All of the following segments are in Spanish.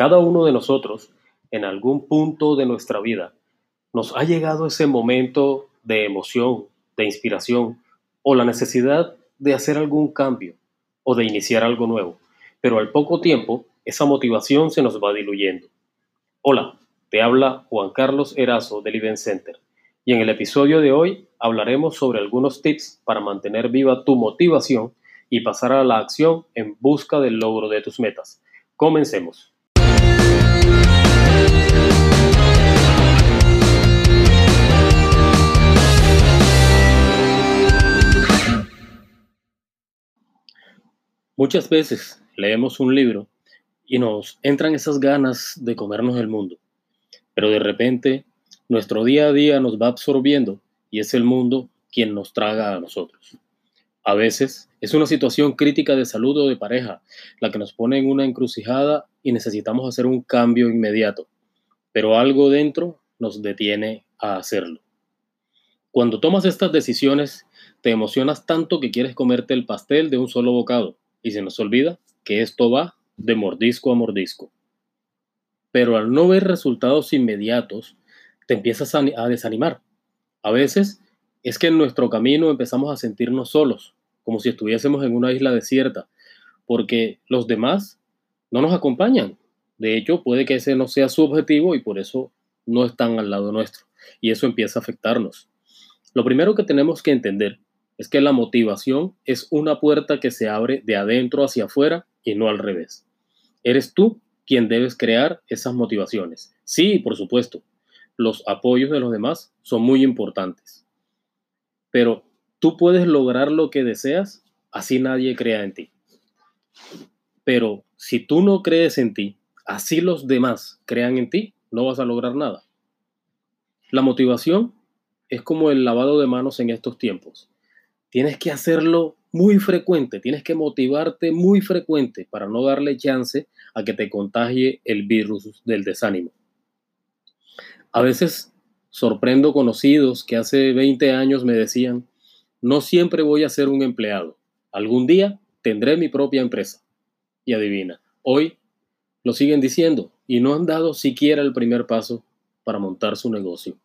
cada uno de nosotros, en algún punto de nuestra vida, nos ha llegado ese momento de emoción, de inspiración o la necesidad de hacer algún cambio o de iniciar algo nuevo. Pero al poco tiempo, esa motivación se nos va diluyendo. Hola, te habla Juan Carlos Erazo del Event Center y en el episodio de hoy hablaremos sobre algunos tips para mantener viva tu motivación y pasar a la acción en busca del logro de tus metas. Comencemos. Muchas veces leemos un libro y nos entran esas ganas de comernos el mundo, pero de repente nuestro día a día nos va absorbiendo y es el mundo quien nos traga a nosotros. A veces es una situación crítica de salud o de pareja la que nos pone en una encrucijada y necesitamos hacer un cambio inmediato, pero algo dentro nos detiene a hacerlo. Cuando tomas estas decisiones, te emocionas tanto que quieres comerte el pastel de un solo bocado y se nos olvida que esto va de mordisco a mordisco. Pero al no ver resultados inmediatos, te empiezas a, desanimar. A veces es que en nuestro camino empezamos a sentirnos solos, como si estuviésemos en una isla desierta, porque los demás no nos acompañan. De hecho, puede que ese no sea su objetivo y por eso no están al lado nuestro. Y eso empieza a afectarnos. Lo primero que tenemos que entender es que la motivación es una puerta que se abre de adentro hacia afuera y no al revés. Eres tú quien debes crear esas motivaciones. Sí, por supuesto, los apoyos de los demás son muy importantes. Pero tú puedes lograr lo que deseas, así nadie crea en ti. Pero si tú no crees en ti, así los demás crean en ti, no vas a lograr nada. La motivación es como el lavado de manos en estos tiempos. Tienes que hacerlo muy frecuente, tienes que motivarte muy frecuente para no darle chance a que te contagie el virus del desánimo. A veces sorprendo conocidos que hace 20 años me decían, no siempre voy a ser un empleado, algún día tendré mi propia empresa. Y adivina, hoy lo siguen diciendo y no han dado siquiera el primer paso para montar su negocio.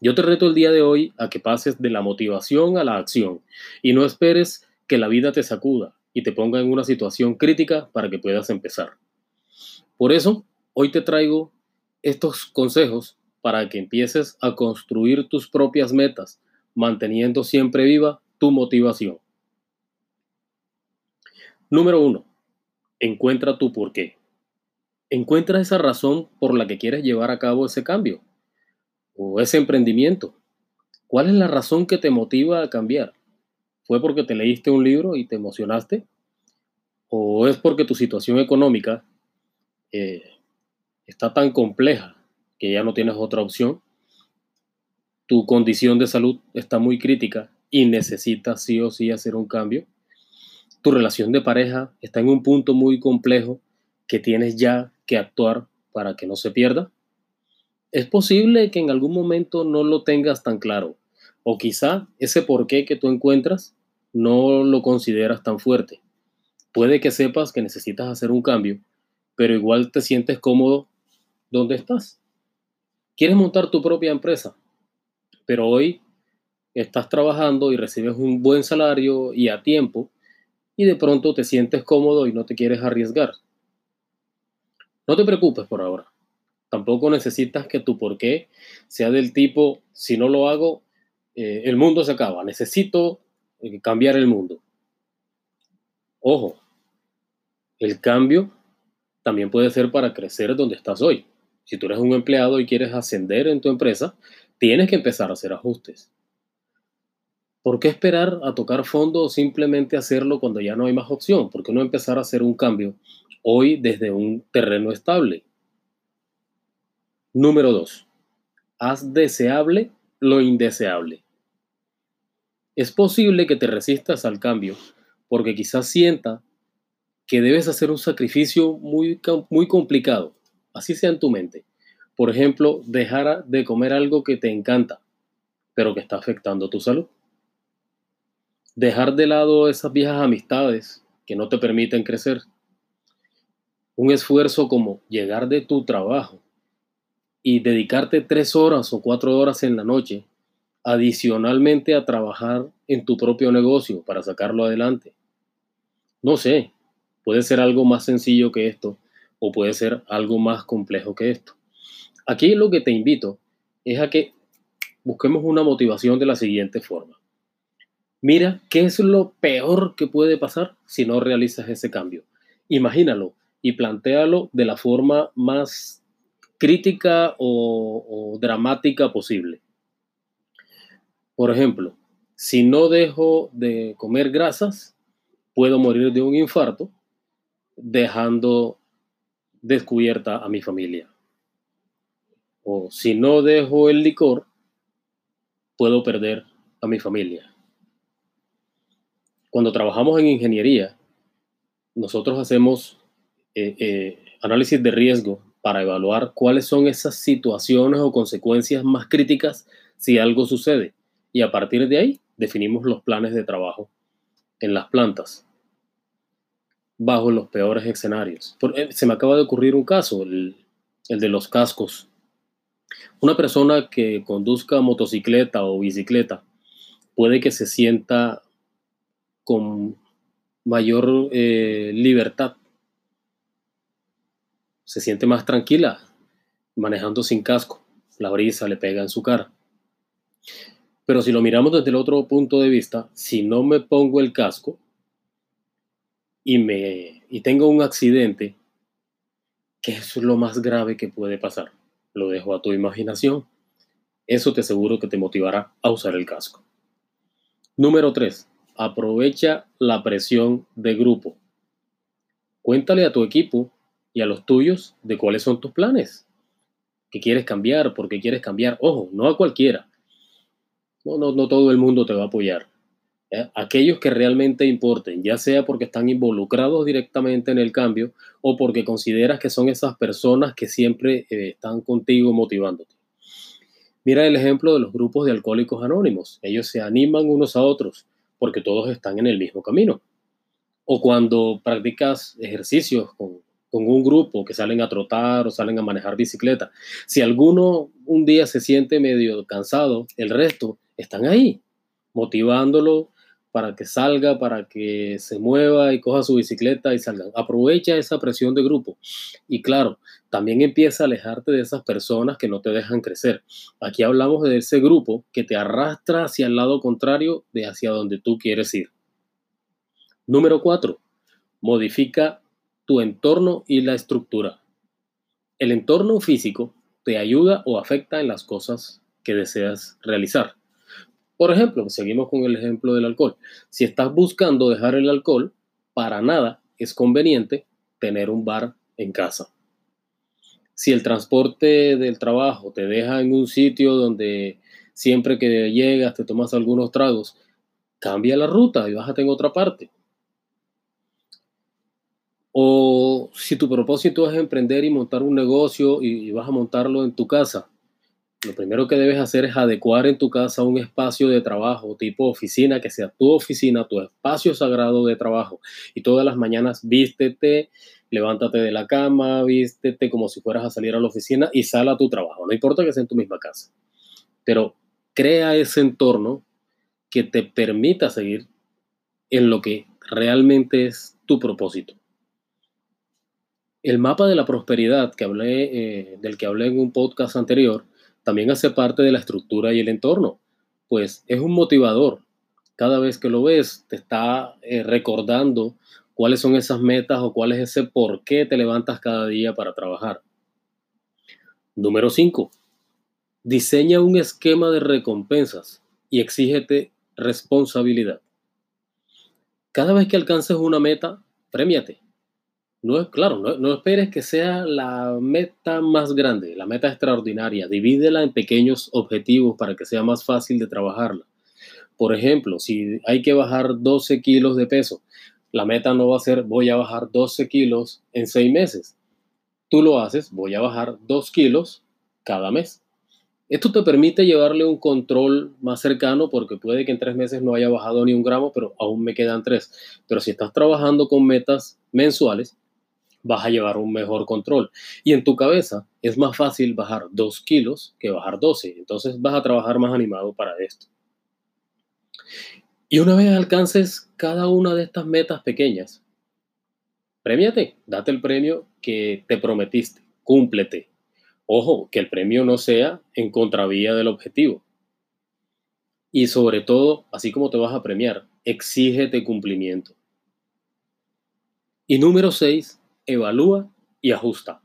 Yo te reto el día de hoy a que pases de la motivación a la acción y no esperes que la vida te sacuda y te ponga en una situación crítica para que puedas empezar. Por eso, hoy te traigo estos consejos para que empieces a construir tus propias metas, manteniendo siempre viva tu motivación. Número uno, encuentra tu porqué. Encuentra esa razón por la que quieres llevar a cabo ese cambio o ese emprendimiento? ¿Cuál es la razón que te motiva a cambiar? ¿Fue porque te leíste un libro y te emocionaste? ¿O es porque tu situación económica eh, está tan compleja que ya no tienes otra opción? ¿Tu condición de salud está muy crítica y necesitas sí o sí hacer un cambio? ¿Tu relación de pareja está en un punto muy complejo que tienes ya que actuar para que no se pierda? Es posible que en algún momento no lo tengas tan claro, o quizá ese porqué que tú encuentras no lo consideras tan fuerte. Puede que sepas que necesitas hacer un cambio, pero igual te sientes cómodo donde estás. Quieres montar tu propia empresa, pero hoy estás trabajando y recibes un buen salario y a tiempo, y de pronto te sientes cómodo y no te quieres arriesgar. No te preocupes por ahora. Tampoco necesitas que tu porqué sea del tipo, si no lo hago, eh, el mundo se acaba. Necesito eh, cambiar el mundo. Ojo, el cambio también puede ser para crecer donde estás hoy. Si tú eres un empleado y quieres ascender en tu empresa, tienes que empezar a hacer ajustes. ¿Por qué esperar a tocar fondo o simplemente hacerlo cuando ya no hay más opción? ¿Por qué no empezar a hacer un cambio hoy desde un terreno estable? Número 2. Haz deseable lo indeseable. Es posible que te resistas al cambio porque quizás sienta que debes hacer un sacrificio muy, muy complicado, así sea en tu mente. Por ejemplo, dejar de comer algo que te encanta, pero que está afectando tu salud. Dejar de lado esas viejas amistades que no te permiten crecer. un esfuerzo como llegar de tu trabajo y dedicarte tres horas o cuatro horas en la noche, adicionalmente a trabajar en tu propio negocio para sacarlo adelante. No sé, puede ser algo más sencillo que esto o puede ser algo más complejo que esto. Aquí lo que te invito es a que busquemos una motivación de la siguiente forma. Mira, ¿qué es lo peor que puede pasar si no realizas ese cambio? Imagínalo y plantéalo de la forma más crítica o, dramática posible. Por ejemplo, si no dejo de comer grasas, puedo morir de un infarto dejando descubierta a mi familia. O si no dejo el licor, puedo perder a mi familia. Cuando trabajamos en ingeniería, nosotros hacemos eh, eh, análisis de riesgo para evaluar cuáles son esas situaciones o consecuencias más críticas si algo sucede. Y a partir de ahí definimos los planes de trabajo en las plantas bajo los peores escenarios. Eh, se me acaba de ocurrir un caso, el, de los cascos. Una persona que conduzca motocicleta o bicicleta puede que se sienta con mayor eh, libertad, se siente más tranquila manejando sin casco, la brisa le pega en su cara. Pero si lo miramos desde el otro punto de vista, si no me pongo el casco, y, me, y tengo un accidente, ¿qué es lo más grave que puede pasar? Lo dejo a tu imaginación. Eso te aseguro que te motivará a usar el casco. Número 3. Aprovecha la presión de grupo. Cuéntale a tu equipo y a los tuyos de cuáles son tus planes. ¿Qué quieres cambiar? ¿Por qué quieres cambiar? Ojo, no a cualquiera. No, no, no todo el mundo te va a apoyar. ¿eh? aquellos que realmente importen, ya sea porque están involucrados directamente en el cambio o porque consideras que son esas personas que siempre eh, están contigo motivándote. Mira el ejemplo de los grupos de alcohólicos anónimos. Ellos se animan unos a otros porque todos están en el mismo camino. O cuando practicas ejercicios con, con un grupo que salen a trotar o salen a manejar bicicleta. Si alguno un día se siente medio cansado, el resto están ahí, motivándolo, para que salga, para que se mueva y coja su bicicleta y salga. Aprovecha esa presión de grupo. Y claro, también empieza a alejarte de esas personas que no te dejan crecer. Aquí hablamos de ese grupo que te arrastra hacia el lado contrario de hacia donde tú quieres ir. Número cuatro, modifica tu entorno y la estructura. El entorno físico te ayuda o afecta en las cosas que deseas realizar. Por ejemplo, seguimos con el ejemplo del alcohol. Si estás buscando dejar el alcohol, para nada es conveniente tener un bar en casa. Si el transporte del trabajo te deja en un sitio donde siempre que llegas te tomas algunos tragos, cambia la ruta y bájate en otra parte. O si tu propósito es emprender y montar un negocio y vas a montarlo en tu casa, lo primero que debes hacer es adecuar en tu casa un espacio de trabajo tipo oficina, que sea tu oficina, tu espacio sagrado de trabajo. Y todas las mañanas vístete, levántate de la cama, vístete como si fueras a salir a la oficina y sal a tu trabajo. No importa que sea en tu misma casa. Pero crea ese entorno que te permita seguir en lo que realmente es tu propósito. El mapa de la prosperidad que hablé, eh, del que hablé en un podcast anterior, también hace parte de la estructura y el entorno, pues es un motivador. Cada vez que lo ves, te está eh, recordando cuáles son esas metas o cuál es ese por qué te levantas cada día para trabajar. Número 5. Diseña un esquema de recompensas y exígete responsabilidad. Cada vez que alcances una meta, premiate. No es claro, no, esperes que sea la meta más grande, la meta extraordinaria. Divídela en pequeños objetivos para que sea más fácil de trabajarla. Por ejemplo, si hay que bajar 12 kilos de peso, la meta no va a ser voy a bajar 12 kilos en seis meses. Tú lo haces, voy a bajar 2 kilos cada mes. Esto te permite llevarle un control más cercano porque puede que en tres meses no haya bajado ni un gramo, pero aún me quedan tres. Pero si estás trabajando con metas mensuales, vas a llevar un mejor control. Y en tu cabeza es más fácil bajar 2 kilos que bajar 12. Entonces vas a trabajar más animado para esto. Y una vez alcances cada una de estas metas pequeñas, premiate, date el premio que te prometiste, cúmplete. Ojo, que el premio no sea en contravía del objetivo. Y sobre todo, así como te vas a premiar, exígete cumplimiento. Y número 6, evalúa y ajusta.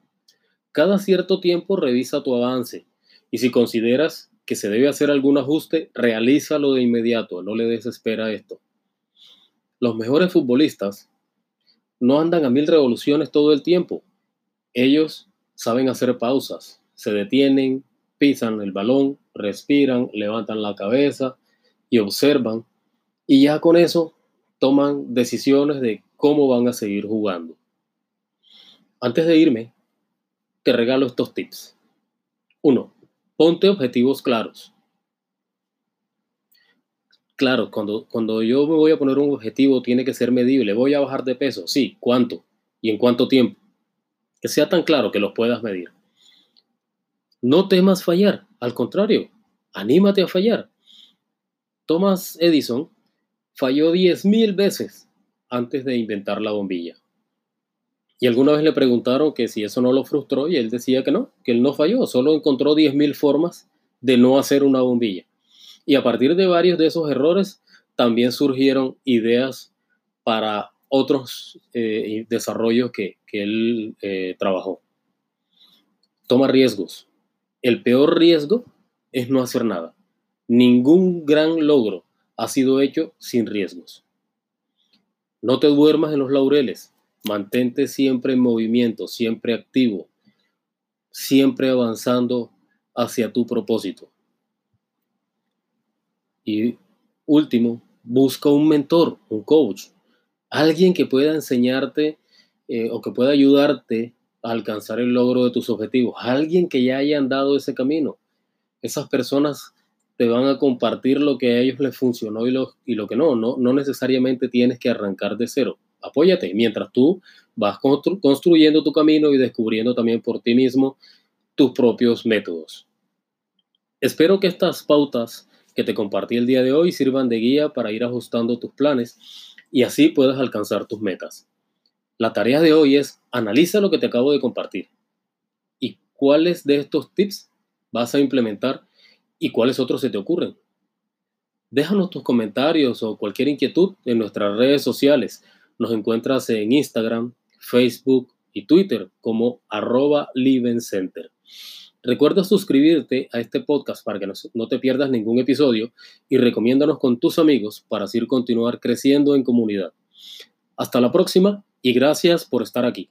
Cada cierto tiempo revisa tu avance y si consideras que se debe hacer algún ajuste, realízalo de inmediato, no le des espera a esto. Los mejores futbolistas no andan a mil revoluciones todo el tiempo. Ellos saben hacer pausas, se detienen, pisan el balón, respiran, levantan la cabeza y observan y ya con eso toman decisiones de cómo van a seguir jugando. Antes de irme, te regalo estos tips. 1. Ponte objetivos claros. Claro, cuando, cuando yo me voy a poner un objetivo tiene que ser medible. Voy a bajar de peso. Sí, ¿cuánto? ¿Y en cuánto tiempo? Que sea tan claro que los puedas medir. No temas fallar. Al contrario, anímate a fallar. Thomas Edison falló 10.000 veces antes de inventar la bombilla. Y alguna vez le preguntaron que si eso no lo frustró y él decía que no, que él no falló, solo encontró 10.000 formas de no hacer una bombilla. Y a partir de varios de esos errores también surgieron ideas para otros eh, desarrollos que, él eh, trabajó. Toma riesgos. El peor riesgo es no hacer nada. Ningún gran logro ha sido hecho sin riesgos. No te duermas en los laureles. Mantente siempre en movimiento, siempre activo, siempre avanzando hacia tu propósito. Y último, busca un mentor, un coach, alguien que pueda enseñarte eh, o que pueda ayudarte a alcanzar el logro de tus objetivos, alguien que ya haya andado ese camino. Esas personas te van a compartir lo que a ellos les funcionó y lo, y lo que no. no. No necesariamente tienes que arrancar de cero apóyate mientras tú vas construyendo tu camino y descubriendo también por ti mismo tus propios métodos. Espero que estas pautas que te compartí el día de hoy sirvan de guía para ir ajustando tus planes y así puedas alcanzar tus metas. La tarea de hoy es analiza lo que te acabo de compartir y cuáles de estos tips vas a implementar y cuáles otros se te ocurren. Déjanos tus comentarios o cualquier inquietud en nuestras redes sociales. Nos encuentras en Instagram, Facebook y Twitter como arroba. Recuerda suscribirte a este podcast para que no te pierdas ningún episodio y recomiéndanos con tus amigos para así continuar creciendo en comunidad. Hasta la próxima y gracias por estar aquí.